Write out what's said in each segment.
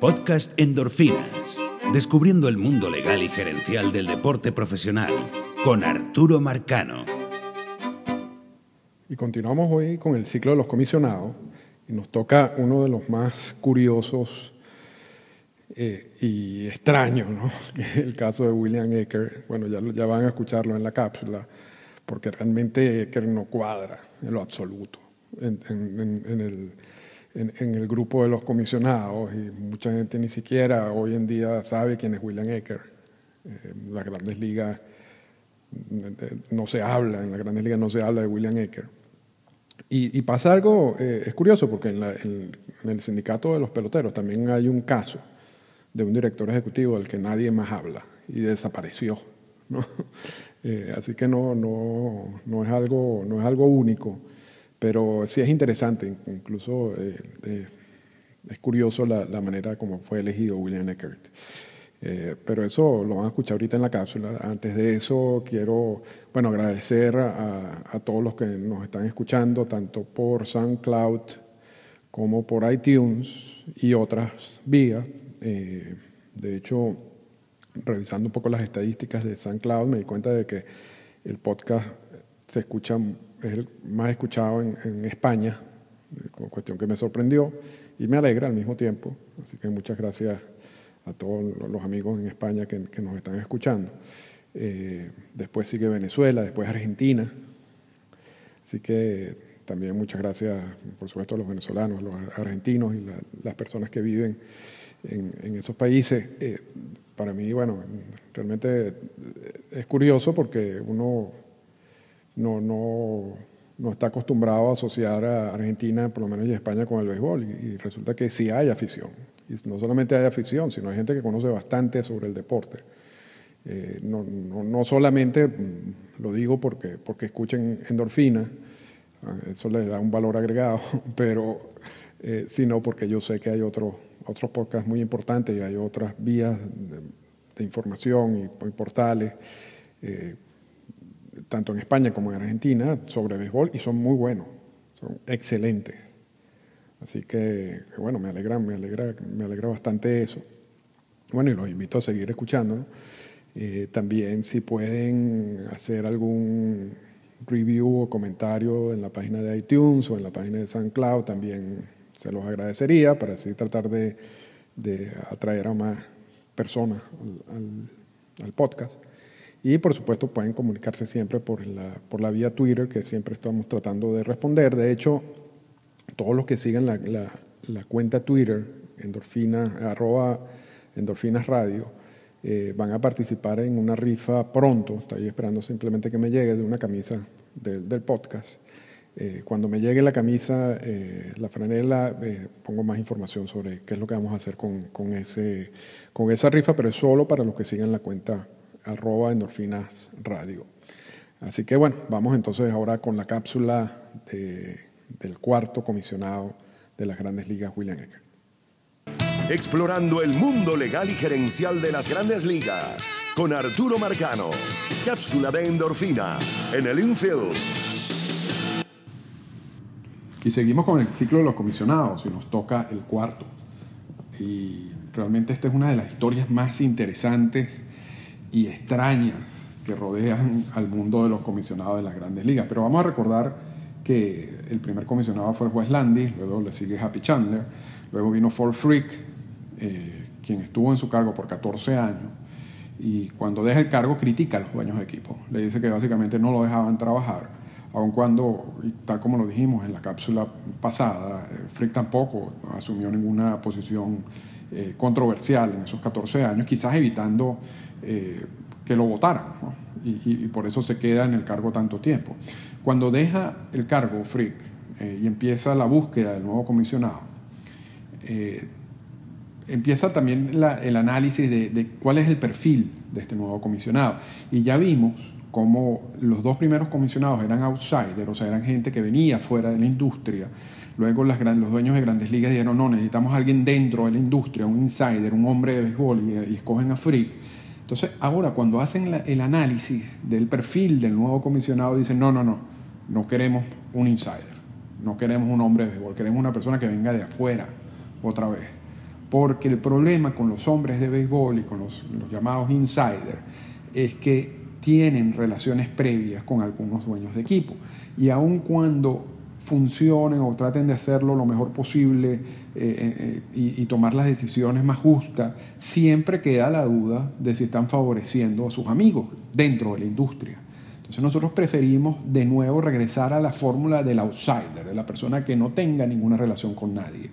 Podcast Endorfinas. Descubriendo el mundo legal y gerencial del deporte profesional con Arturo Marcano. Y continuamos hoy con el ciclo de los comisionados y nos toca uno de los más curiosos eh, y extraños, ¿no? el caso de William Ecker. Bueno, ya, van a escucharlo en la cápsula, porque realmente Ecker no cuadra en lo absoluto en, el, en, el, grupo de los comisionados y mucha gente ni siquiera hoy en día sabe quién es William Ecker. Eh, en las grandes ligas no se habla, en las grandes ligas no se habla de William Ecker. Y, pasa algo, eh, es curioso porque en, en, el sindicato de los peloteros también hay un caso de un director ejecutivo del que nadie más habla y desapareció. ¿no? Eh, así que no, no, no, es algo, no es algo único. Pero sí es interesante, incluso eh, eh, es curioso la, manera como fue elegido William Eckert. Eh, pero eso lo van a escuchar ahorita en la cápsula. Antes de eso, quiero bueno, agradecer a, todos los que nos están escuchando, tanto por SoundCloud como por iTunes y otras vías. de hecho, revisando un poco las estadísticas de SoundCloud, me di cuenta de que el podcast se escucha es el más escuchado en, España, cuestión que me sorprendió y me alegra al mismo tiempo. Así que muchas gracias a todos los amigos en España que, nos están escuchando. Eh, después sigue Venezuela, después Argentina. Así que también muchas gracias, por supuesto, a los venezolanos, los argentinos y las personas que viven en, esos países. Eh, para mí, bueno, realmente es curioso porque uno no, no, no está acostumbrado a asociar a Argentina, por lo menos y España, con el béisbol. Y, resulta que sí hay afición. Y no solamente hay afición, sino hay gente que conoce bastante sobre el deporte. Eh, no, no, solamente mm, lo digo porque, porque escuchen endorfina, ah, eso les da un valor agregado, pero eh, sino porque yo sé que hay otros otros podcasts muy importantes y hay otras vías de, información y, portales. Eh, tanto en España como en Argentina, sobre béisbol y son muy buenos, son excelentes. Así que, bueno, me alegra, me alegra, me alegra bastante eso. Bueno, y los invito a seguir escuchando. Eh, también si pueden hacer algún review o comentario en la página de iTunes o en la página de SoundCloud, también se los agradecería para así tratar de, atraer a más personas al podcast. Y por supuesto pueden comunicarse siempre por la, por la vía Twitter, que siempre estamos tratando de responder. De hecho, todos los que sigan la, la, cuenta Twitter, endorfina, arroba endorfinas radio, eh, van a participar en una rifa pronto. Estoy esperando simplemente que me llegue de una camisa del podcast. Eh, cuando me llegue la camisa, eh, la franela, pongo más información sobre qué es lo que vamos a hacer con, con, ese, con esa rifa, pero es solo para los que sigan la cuenta arroba endorfinas radio. Así que bueno, vamos entonces ahora con la cápsula del cuarto comisionado de las grandes ligas, William Ecker. Explorando el mundo legal y gerencial de las grandes ligas con Arturo Marcano. Cápsula de endorfina en el infield. Y seguimos con el ciclo de los comisionados y nos toca el cuarto. Y realmente esta es una de las historias más interesantes y extrañas que rodean al mundo de los comisionados de las grandes ligas. Pero vamos a recordar que el primer comisionado fue Wes Landis, luego le sigue Happy Chandler, luego vino Ford Frick, eh, quien estuvo en su cargo por 14 años, y cuando deja el cargo critica a los dueños de equipo. Le dice que básicamente no lo dejaban trabajar, aun cuando, tal como lo dijimos en la cápsula pasada, eh, Frick tampoco asumió ninguna posición eh, controversial en esos 14 años, quizás evitando eh, que lo votaran, y, por eso se queda en el cargo tanto tiempo. Cuando deja el cargo Frick eh, y empieza la búsqueda del nuevo comisionado, empieza también el análisis de, de cuál es el perfil de este nuevo comisionado. Y ya vimos cómo los dos primeros comisionados eran outsiders, o sea, eran gente que venía fuera de la industria, Luego los dueños de grandes ligas dijeron, no, necesitamos a alguien dentro de la industria, un insider, un hombre de béisbol, y, escogen a Frick. Entonces, ahora cuando hacen el análisis del perfil del nuevo comisionado, dicen, no, no, no, no queremos un insider, no queremos un hombre de béisbol, queremos una persona que venga de afuera otra vez. Porque el problema con los hombres de béisbol y con los, llamados insiders es que tienen relaciones previas con algunos dueños de equipo. Y aun cuando funcionen o traten de hacerlo lo mejor posible eh, eh, y, y, tomar las decisiones más justas, siempre queda la duda de si están favoreciendo a sus amigos dentro de la industria. Entonces nosotros preferimos de nuevo regresar a la fórmula del outsider, de la persona que no tenga ninguna relación con nadie.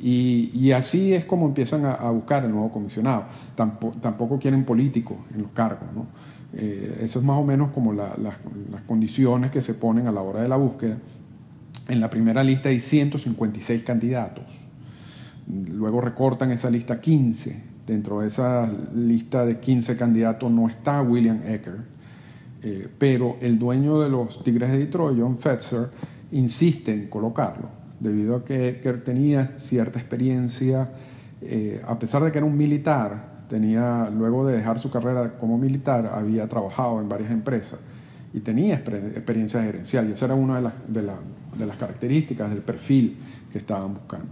Y, así es como empiezan a, buscar el nuevo comisionado. Tampoco, quieren políticos en los cargos. ¿no? Eh, eso es más o menos como las condiciones que se ponen a la hora de la búsqueda. En la primera lista hay 156 candidatos. Luego recortan esa lista 15. Dentro de esa lista de 15 candidatos no está William Ecker, eh, pero el dueño de los Tigres de Detroit, John Fetzer, insiste en colocarlo debido a que Ecker tenía cierta experiencia, eh, a pesar de que era un militar, tenía, luego de dejar su carrera como militar, había trabajado en varias empresas y tenía experiencia gerencial, y esa era una de las, de, las características del perfil que estaban buscando.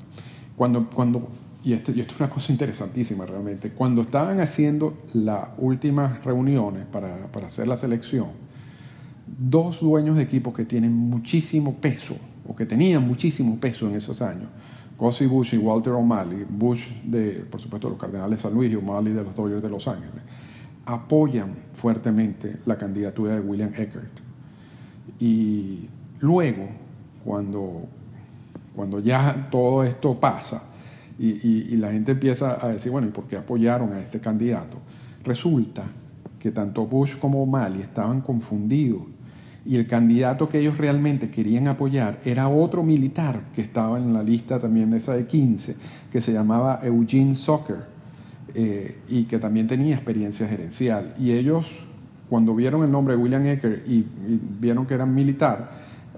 Cuando, cuando, y, esto, y esto es una cosa interesantísima realmente, cuando estaban haciendo las últimas reuniones para, para hacer la selección, dos dueños de equipos que tienen muchísimo peso o que tenían muchísimo peso en esos años, Gussie Bush y Walter O'Malley, Bush de, por supuesto, los Cardenales de San Luis y O'Malley de los Dodgers de Los Ángeles, apoyan fuertemente la candidatura de William Eckert. Y luego, cuando, cuando ya todo esto pasa y, y la gente empieza a decir, bueno, ¿y por qué apoyaron a este candidato? Resulta que tanto Bush como O'Malley estaban confundidos y el candidato que ellos realmente querían apoyar era otro militar que estaba en la lista también de esa de 15, que se llamaba Eugene Soccer eh, y que también tenía experiencia gerencial. Y ellos, cuando vieron el nombre de William Ecker y, vieron que era militar,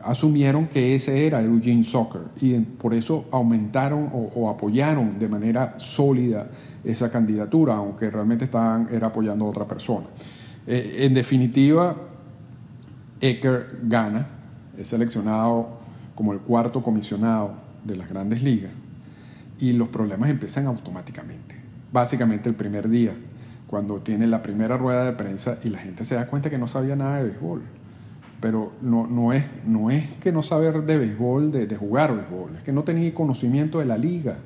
asumieron que ese era Eugene Soccer y por eso aumentaron o, apoyaron de manera sólida esa candidatura, aunque realmente estaban era apoyando a otra persona. Eh, en definitiva, Ecker gana, es seleccionado como el cuarto comisionado de las grandes ligas y los problemas empiezan automáticamente. Básicamente el primer día, cuando tiene la primera rueda de prensa y la gente se da cuenta que no sabía nada de béisbol. Pero no, no, es, no es que no saber de béisbol, de, jugar béisbol, es que no tenía conocimiento de la liga,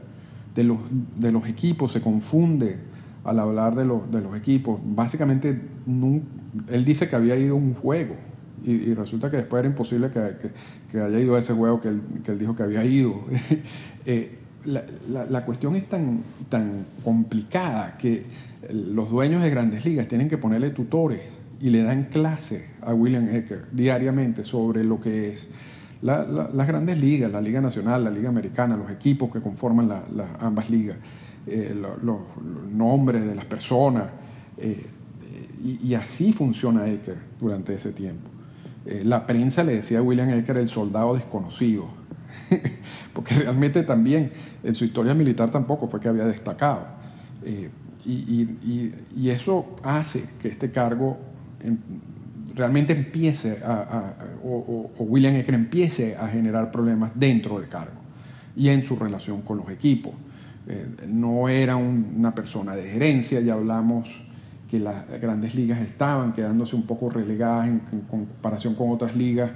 de los, de los equipos, se confunde al hablar de, de los equipos. Básicamente, él dice que había ido a un juego y, resulta que después era imposible que, haya ido a ese juego que él, dijo que había ido. Eh, la, cuestión es tan, complicada que los dueños de grandes ligas tienen que ponerle tutores y le dan clase a William Ecker diariamente sobre lo que es las grandes ligas, la Liga Nacional, la Liga Americana, los equipos que conforman ambas ligas, eh, los, nombres de las personas. Eh, y, y, así funciona Ecker durante ese tiempo. Eh, la prensa le decía a William Ecker el soldado desconocido, porque realmente también en su historia militar tampoco fue que había destacado. Eh, y, eso hace que este cargo realmente empiece a, o, William Ecker empiece a generar problemas dentro del cargo y en su relación con los equipos. Eh, no era una persona de gerencia, ya hablamos que las grandes ligas estaban quedándose un poco relegadas en, comparación con otras ligas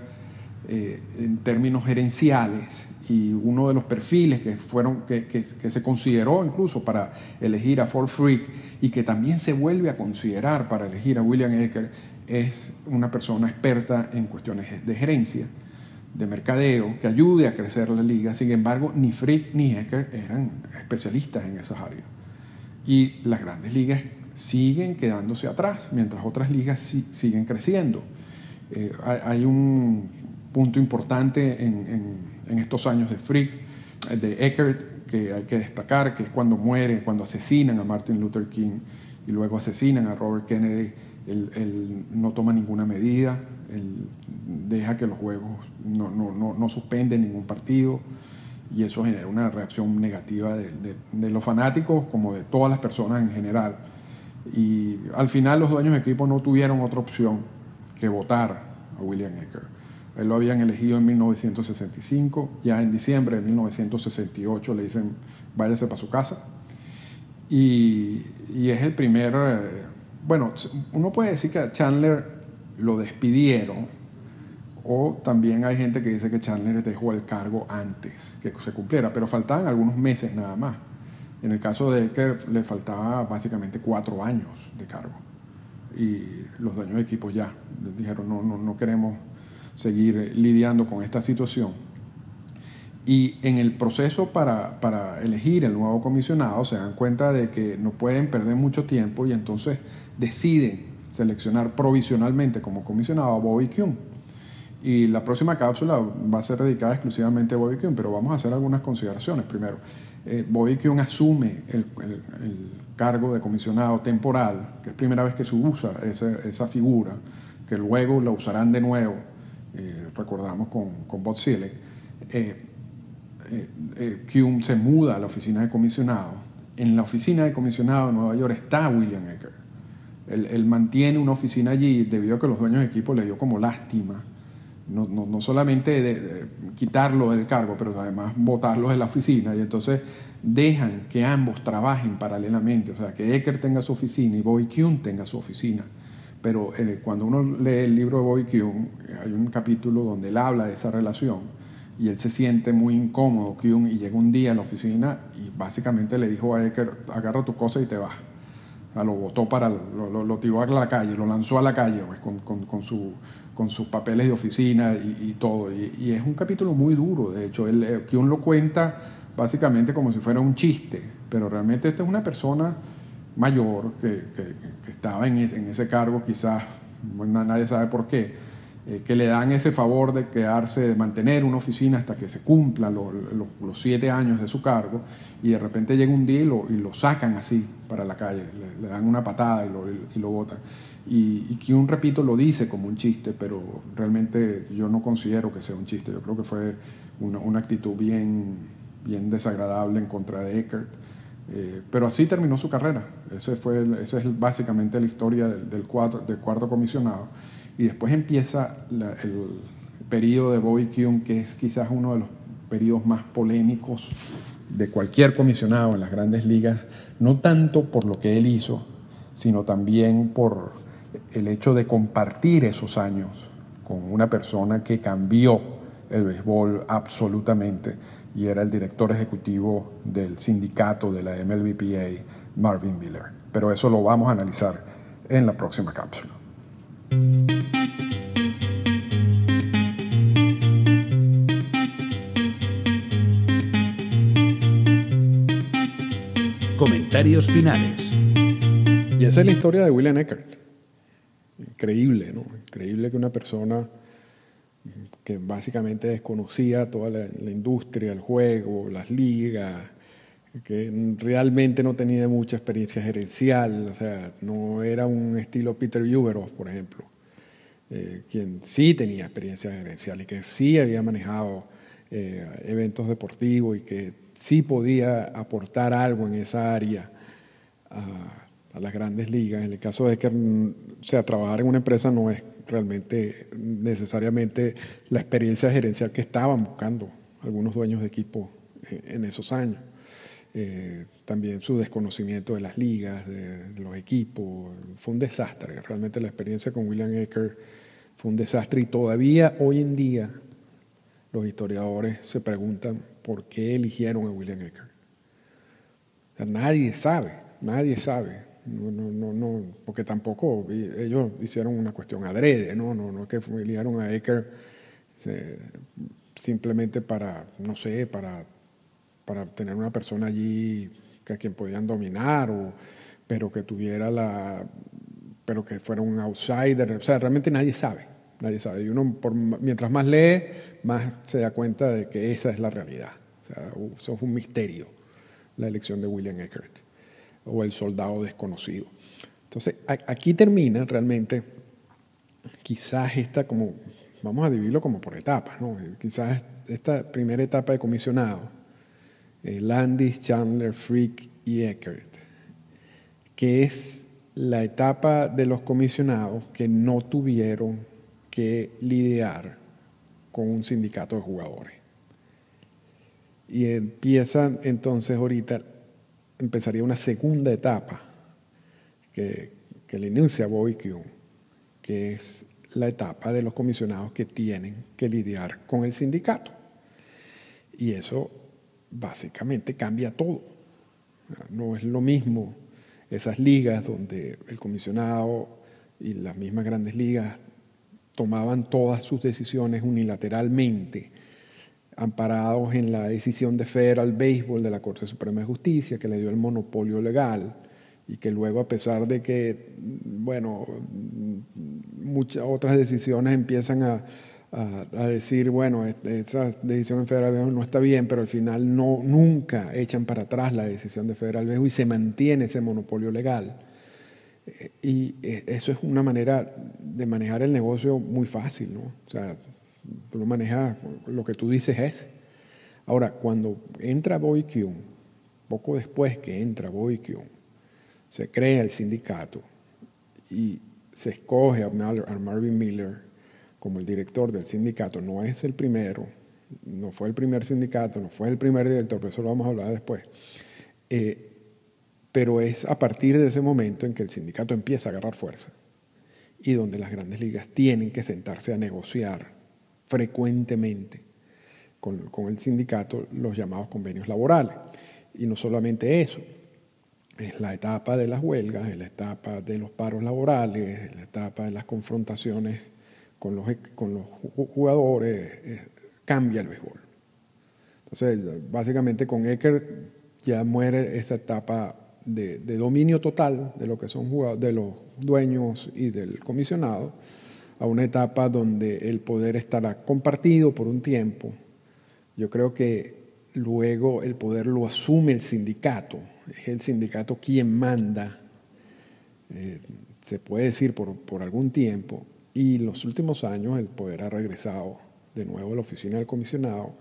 eh, en términos gerenciales y uno de los perfiles que fueron que, que, se consideró incluso para elegir a Ford Freak y que también se vuelve a considerar para elegir a William Ecker es una persona experta en cuestiones de gerencia, de mercadeo, que ayude a crecer la liga. Sin embargo, ni Freak ni Ecker eran especialistas en esas áreas. Y las grandes ligas siguen quedándose atrás, mientras otras ligas siguen creciendo. Eh, hay un punto importante en, estos años de Frick, de Eckert, que hay que destacar, que es cuando mueren, cuando asesinan a Martin Luther King y luego asesinan a Robert Kennedy. Él, no toma ninguna medida, él deja que los juegos no, no, no, suspenden ningún partido y eso genera una reacción negativa de, de, los fanáticos como de todas las personas en general. Y al final los dueños de equipo no tuvieron otra opción que votar a William Ecker. Él lo habían elegido en 1965, ya en diciembre de 1968 le dicen váyase para su casa. Y, y es el primer, eh, bueno, uno puede decir que a Chandler lo despidieron, o también hay gente que dice que Chandler dejó el cargo antes que se cumpliera, pero faltaban algunos meses nada más. En el caso de Ecker le faltaba básicamente cuatro años de cargo. Y los dueños de equipo ya dijeron, no, no, no queremos seguir lidiando con esta situación. Y en el proceso para, para, elegir el nuevo comisionado se dan cuenta de que no pueden perder mucho tiempo y entonces deciden seleccionar provisionalmente como comisionado a Bobby Kuhn. Y la próxima cápsula va a ser dedicada exclusivamente a Bobby Kuhn, pero vamos a hacer algunas consideraciones. Primero, eh, Bobby Kuhn asume el, cargo de comisionado temporal, que es primera vez que se usa esa, esa figura, que luego la usarán de nuevo, eh, recordamos con, con Bob Seelig. Eh, eh, Kuhn se muda a la oficina de comisionado. En la oficina de comisionado de Nueva York está William Ecker. Él, mantiene una oficina allí debido a que los dueños de equipo le dio como lástima, no, no, solamente de, quitarlo del cargo, pero además botarlo de la oficina. Y entonces dejan que ambos trabajen paralelamente, o sea, que Ecker tenga su oficina y Bobby Kuhn tenga su oficina. Pero eh, cuando uno lee el libro de Bobby Kuhn, hay un capítulo donde él habla de esa relación y él se siente muy incómodo, Kuhn, y llega un día a la oficina y básicamente le dijo a Ecker, agarra tu cosa y te vas. Lo botó para, lo, lo, tiró a la calle, lo lanzó a la calle pues, con, con, con, su, con sus papeles de oficina y, todo. Y, es un capítulo muy duro, de hecho, él, eh, Kuhn lo cuenta básicamente como si fuera un chiste, pero realmente esta es una persona mayor que, que, que estaba en ese, en ese cargo, quizás nadie sabe por qué, eh, que le dan ese favor de quedarse, de mantener una oficina hasta que se cumplan los siete años de su cargo, y de repente llega un día y lo, y lo sacan así para la calle, le, dan una patada y lo, y lo botan. Y, y Kuhn, repito, lo dice como un chiste, pero realmente yo no considero que sea un chiste, yo creo que fue una, una actitud bien, bien desagradable en contra de Eckert. Eh, pero así terminó su carrera. Ese fue, esa es básicamente la historia del, del, cuarto, del cuarto comisionado. Y después empieza el periodo de Bobby Kuhn, que es quizás uno de los periodos más polémicos de cualquier comisionado en las grandes ligas, no tanto por lo que él hizo, sino también por el hecho de compartir esos años con una persona que cambió el béisbol absolutamente y era el director ejecutivo del sindicato de la MLBPA, Marvin Miller. Pero eso lo vamos a analizar en la próxima cápsula. Comentarios finales. Y esa es la historia de William Eckert. Increíble, ¿no? Increíble que una persona que básicamente desconocía toda la, industria, el juego, las ligas, que realmente no tenía mucha experiencia gerencial, o sea, no era un estilo Peter Uberoff, por ejemplo, eh, quien sí tenía experiencia gerencial y que sí había manejado eh, eventos deportivos y que sí podía aportar algo en esa área a, a las grandes ligas. En el caso de que, o sea, trabajar en una empresa no es realmente necesariamente la experiencia gerencial que estaban buscando algunos dueños de equipo en esos años. Eh, también su desconocimiento de las ligas, de, los equipos, fue un desastre. Realmente la experiencia con William Ecker fue un desastre y todavía hoy en día los historiadores se preguntan por qué eligieron a William Ecker. nadie sabe, nadie sabe. No, no, no, no, porque tampoco ellos hicieron una cuestión adrede, no, no, no que eligieron a Ecker simplemente para, no sé, para, para tener una persona allí que a quien podían dominar, o, pero que tuviera la, pero que fuera un outsider, o sea, realmente nadie sabe, nadie sabe. Y uno, mientras más lee, más se da cuenta de que esa es la realidad. O sea, eso es un misterio, la elección de William Eckert o el soldado desconocido. Entonces, aquí termina realmente, quizás esta como, vamos a dividirlo como por etapas, ¿no? quizás esta primera etapa de comisionado, eh, Landis, Chandler, Frick y Eckert, que es la etapa de los comisionados que no tuvieron que lidiar con un sindicato de jugadores. Y empieza entonces ahorita empezaría una segunda etapa que, que le inicia Bobby que es la etapa de los comisionados que tienen que lidiar con el sindicato. Y eso básicamente cambia todo. No es lo mismo esas ligas donde el comisionado y las mismas grandes ligas tomaban todas sus decisiones unilateralmente, amparados en la decisión de Federal Baseball de la Corte Suprema de Justicia, que le dio el monopolio legal y que luego a pesar de que, bueno, muchas otras decisiones empiezan a, decir, bueno, esa decisión en Federal Baseball no está bien, pero al final no, nunca echan para atrás la decisión de Federal Baseball y se mantiene ese monopolio legal. Y eh, eso es una manera de manejar el negocio muy fácil, ¿no? O sea, tú lo manejas, lo que tú dices es. Ahora, cuando entra Boy poco después que entra Boy se crea el sindicato y se escoge a Marvin Miller como el director del sindicato. No es el primero, no fue el primer sindicato, no fue el primer director, pero eso lo vamos a hablar después. Eh, pero es a partir de ese momento en que el sindicato empieza a agarrar fuerza y donde las grandes ligas tienen que sentarse a negociar frecuentemente con, el sindicato los llamados convenios laborales. Y no solamente eso, es la etapa de las huelgas, es la etapa de los paros laborales, es la etapa de las confrontaciones con los, con los jugadores, cambia el béisbol. Entonces, básicamente con Ecker ya muere esa etapa de, dominio total de lo que son de los dueños y del comisionado a una etapa donde el poder estará compartido por un tiempo. Yo creo que luego el poder lo asume el sindicato, es el sindicato quien manda, eh, se puede decir por, por algún tiempo, y en los últimos años el poder ha regresado de nuevo a la oficina del comisionado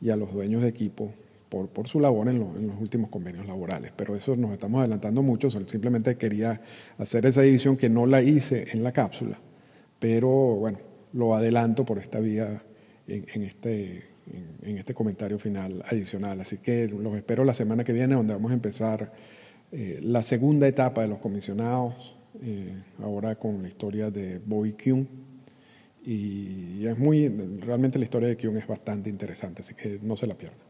y a los dueños de equipo por, su labor en, los últimos convenios laborales. Pero eso nos estamos adelantando mucho, simplemente quería hacer esa división que no la hice en la cápsula, pero bueno, lo adelanto por esta vía en, en este, en, este comentario final adicional. Así que los espero la semana que viene, donde vamos a empezar eh, la segunda etapa de los comisionados, eh, ahora con la historia de Bobby Kuhn. Y es muy, realmente la historia de Kuhn es bastante interesante, así que no se la pierdan.